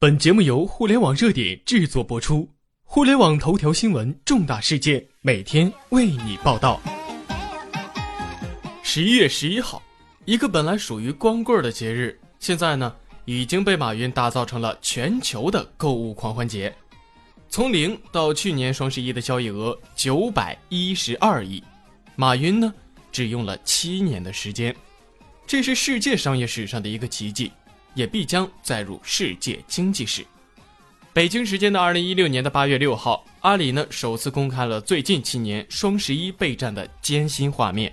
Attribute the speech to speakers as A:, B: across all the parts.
A: 本节目由互联网热点制作播出，互联网头条新闻重大事件每天为你报道。十一月十一号，一个本来属于光棍的节日，现在呢已经被马云打造成了全球的购物狂欢节。从零到去年双十一的交易额九百一十二亿，马云呢只用了七年的时间，这是世界商业史上的一个奇迹。也必将载入世界经济史。北京时间的二零一六年的八月六号，阿里呢首次公开了最近七年双十一备战的艰辛画面。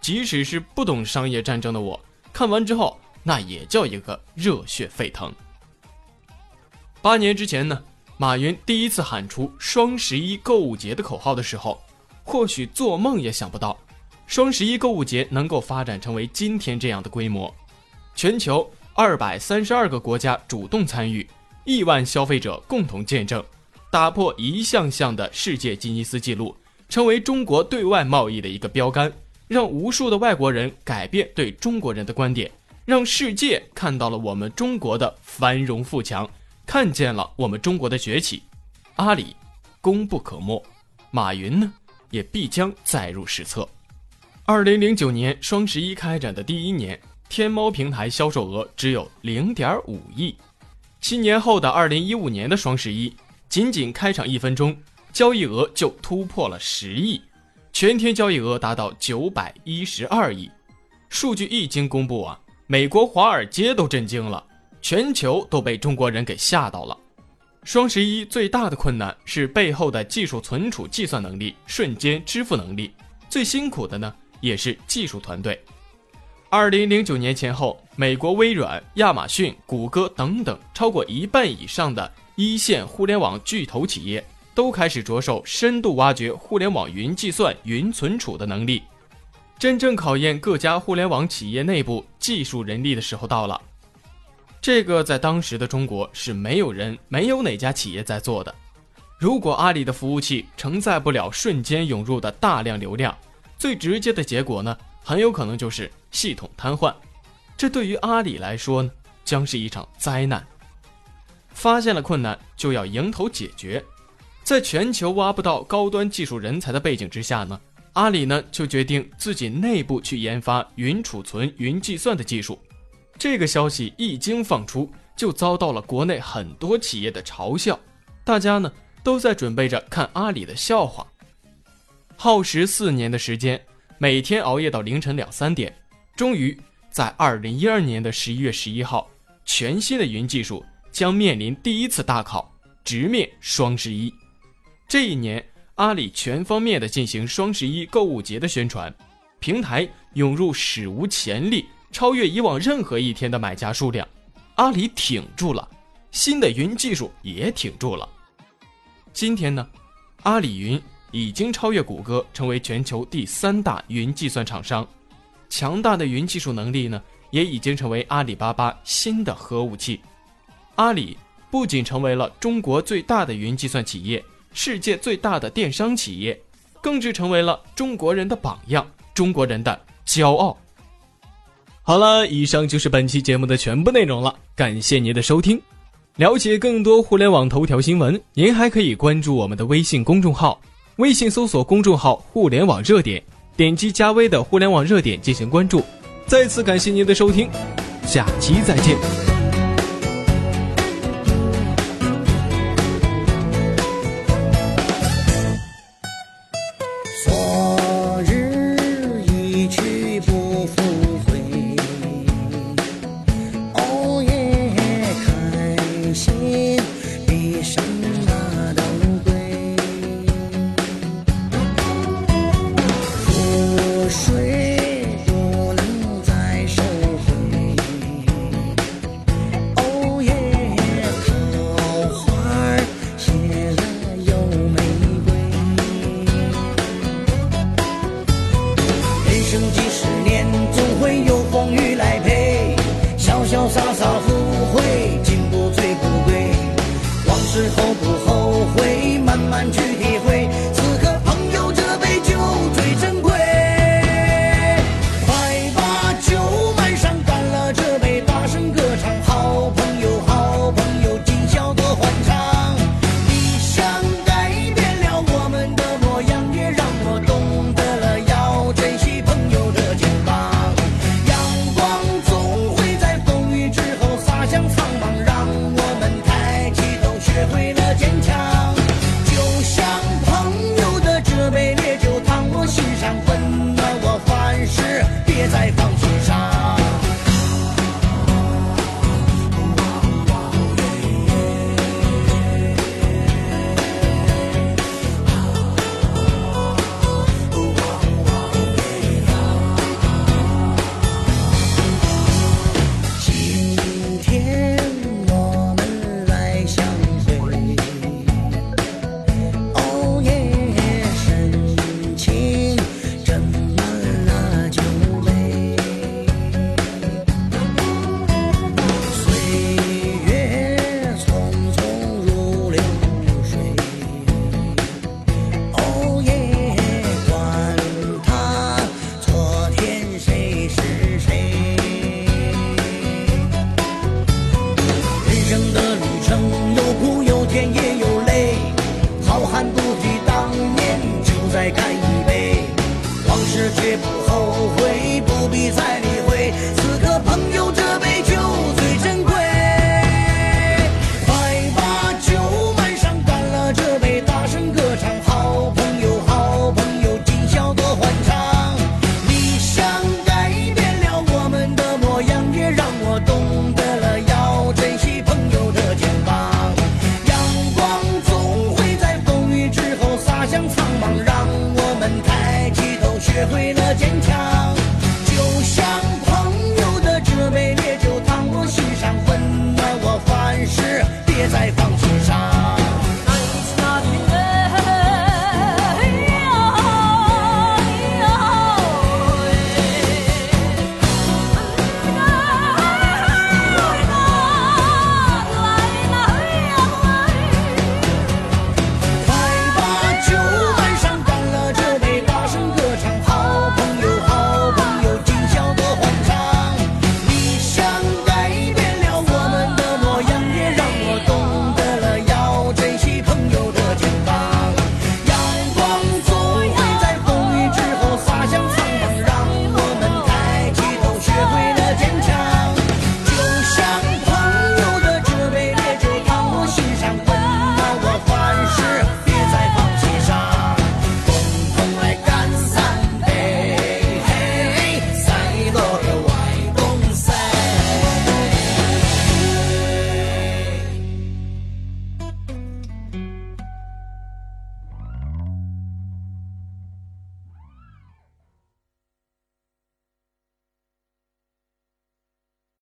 A: 即使是不懂商业战争的我，看完之后那也叫一个热血沸腾。八年之前呢，马云第一次喊出“双十一购物节”的口号的时候，或许做梦也想不到，双十一购物节能够发展成为今天这样的规模，全球。二百三十二个国家主动参与，亿万消费者共同见证，打破一项项的世界吉尼斯纪录，成为中国对外贸易的一个标杆，让无数的外国人改变对中国人的观点，让世界看到了我们中国的繁荣富强，看见了我们中国的崛起。阿里功不可没，马云呢也必将载入史册。二零零九年双十一开展的第一年。天猫平台销售额只有零点五亿，七年后的二零一五年的双十一，仅仅开场一分钟，交易额就突破了十亿，全天交易额达到九百一十二亿。数据一经公布啊，美国华尔街都震惊了，全球都被中国人给吓到了。双十一最大的困难是背后的技术存储计算能力、瞬间支付能力，最辛苦的呢也是技术团队。二零零九年前后，美国微软、亚马逊、谷歌等等超过一半以上的一线互联网巨头企业都开始着手深度挖掘互联网云计算、云存储的能力。真正考验各家互联网企业内部技术人力的时候到了。这个在当时的中国是没有人、没有哪家企业在做的。如果阿里的服务器承载不了瞬间涌入的大量流量，最直接的结果呢？很有可能就是系统瘫痪，这对于阿里来说呢，将是一场灾难。发现了困难就要迎头解决，在全球挖不到高端技术人才的背景之下呢，阿里呢就决定自己内部去研发云储存、云计算的技术。这个消息一经放出，就遭到了国内很多企业的嘲笑，大家呢都在准备着看阿里的笑话。耗时四年的时间。每天熬夜到凌晨两三点，终于在二零一二年的十一月十一号，全新的云技术将面临第一次大考，直面双十一。这一年，阿里全方面的进行双十一购物节的宣传，平台涌入史无前例、超越以往任何一天的买家数量，阿里挺住了，新的云技术也挺住了。今天呢，阿里云。已经超越谷歌，成为全球第三大云计算厂商。强大的云技术能力呢，也已经成为阿里巴巴新的核武器。阿里不仅成为了中国最大的云计算企业，世界最大的电商企业，更是成为了中国人的榜样，中国人的骄傲。好了，以上就是本期节目的全部内容了，感谢您的收听。了解更多互联网头条新闻，您还可以关注我们的微信公众号。微信搜索公众号互联网热点点击加微的互联网热点进行关注。再次感谢您的收听下期再见。
B: 情。